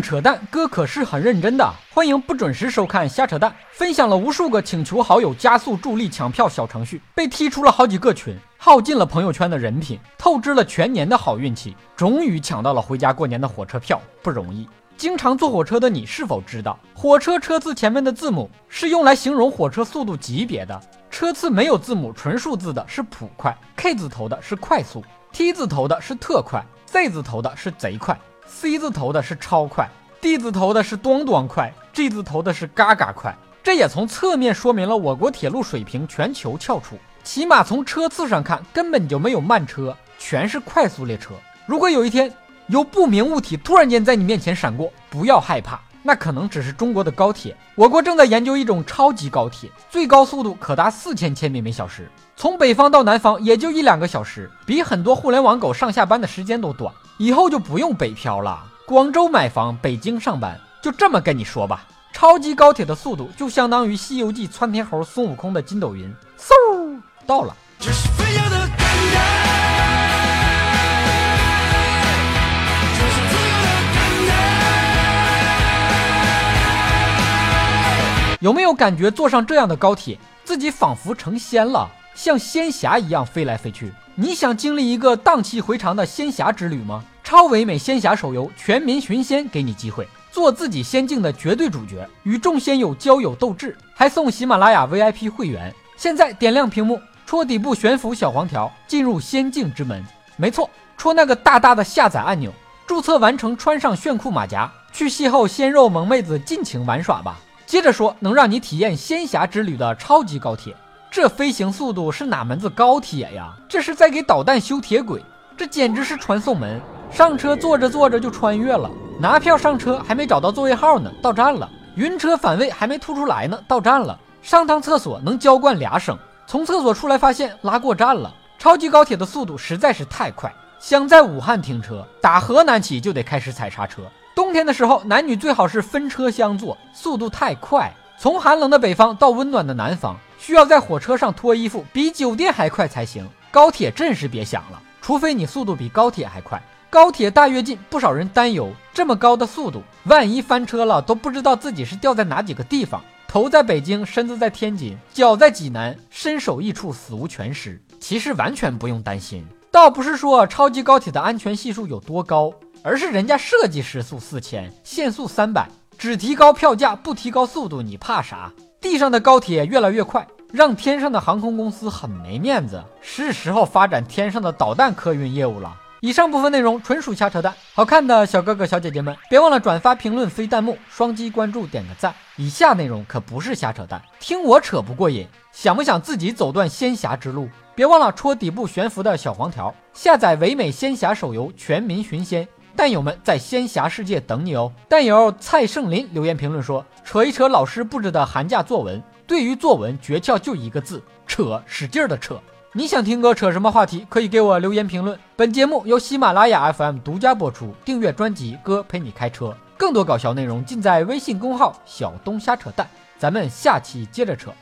扯淡，哥可是很认真的。欢迎不准时收看瞎扯淡，分享了无数个请求好友加速助力抢票小程序，被踢出了好几个群，耗尽了朋友圈的人品，透支了全年的好运气，终于抢到了回家过年的火车票，不容易。经常坐火车的你是否知道，火车车次前面的字母是用来形容火车速度级别的？车次没有字母，纯数字的是普快，K 字头的是快速，T 字头的是特快，Z 字头的是贼快，C 字头的是超快，D 字头的是端端快，G 字头的是嘎嘎快。这也从侧面说明了我国铁路水平全球翘楚。起码从车次上看，根本就没有慢车，全是快速列车。如果有一天，有不明物体突然间在你面前闪过，不要害怕，那可能只是中国的高铁。我国正在研究一种超级高铁，最高速度可达四千千米每小时，从北方到南方也就一两个小时，比很多互联网狗上下班的时间都短。以后就不用北漂了，广州买房，北京上班，就这么跟你说吧。超级高铁的速度就相当于《西游记》窜天猴孙悟空的筋斗云，嗖到了。有没有感觉坐上这样的高铁，自己仿佛成仙了，像仙侠一样飞来飞去？你想经历一个荡气回肠的仙侠之旅吗？超唯美仙侠手游《全民寻仙》给你机会，做自己仙境的绝对主角，与众仙友交友斗智，还送喜马拉雅 VIP 会员。现在点亮屏幕，戳底部悬浮小黄条，进入仙境之门。没错，戳那个大大的下载按钮，注册完成，穿上炫酷马甲，去邂逅鲜肉萌妹子，尽情玩耍吧。接着说，能让你体验仙侠之旅的超级高铁，这飞行速度是哪门子高铁呀？这是在给导弹修铁轨，这简直是传送门。上车坐着坐着就穿越了，拿票上车还没找到座位号呢，到站了。晕车反胃还没吐出来呢，到站了。上趟厕所能浇灌俩省，从厕所出来发现拉过站了。超级高铁的速度实在是太快，想在武汉停车，打河南起就得开始踩刹车。冬天的时候，男女最好是分车厢坐，速度太快。从寒冷的北方到温暖的南方，需要在火车上脱衣服，比酒店还快才行。高铁真是别想了，除非你速度比高铁还快。高铁大跃进，不少人担忧，这么高的速度，万一翻车了，都不知道自己是掉在哪几个地方。头在北京，身子在天津，脚在济南，身首异处，死无全尸。其实完全不用担心，倒不是说超级高铁的安全系数有多高。而是人家设计时速四千，限速三百，只提高票价不提高速度，你怕啥？地上的高铁越来越快，让天上的航空公司很没面子，是时候发展天上的导弹客运业务了。以上部分内容纯属瞎扯淡，好看的小哥哥小姐姐们，别忘了转发、评论、飞弹幕、双击关注、点个赞。以下内容可不是瞎扯淡，听我扯不过瘾，想不想自己走段仙侠之路？别忘了戳底部悬浮的小黄条，下载唯美仙侠手游《全民寻仙》。弹友们在仙侠世界等你哦！弹友蔡胜林留言评论说：“扯一扯老师布置的寒假作文，对于作文诀窍就一个字，扯，使劲的扯。你想听哥扯什么话题，可以给我留言评论。本节目由喜马拉雅 FM 独家播出，订阅专辑哥陪你开车，更多搞笑内容尽在微信公号小东瞎扯淡。咱们下期接着扯。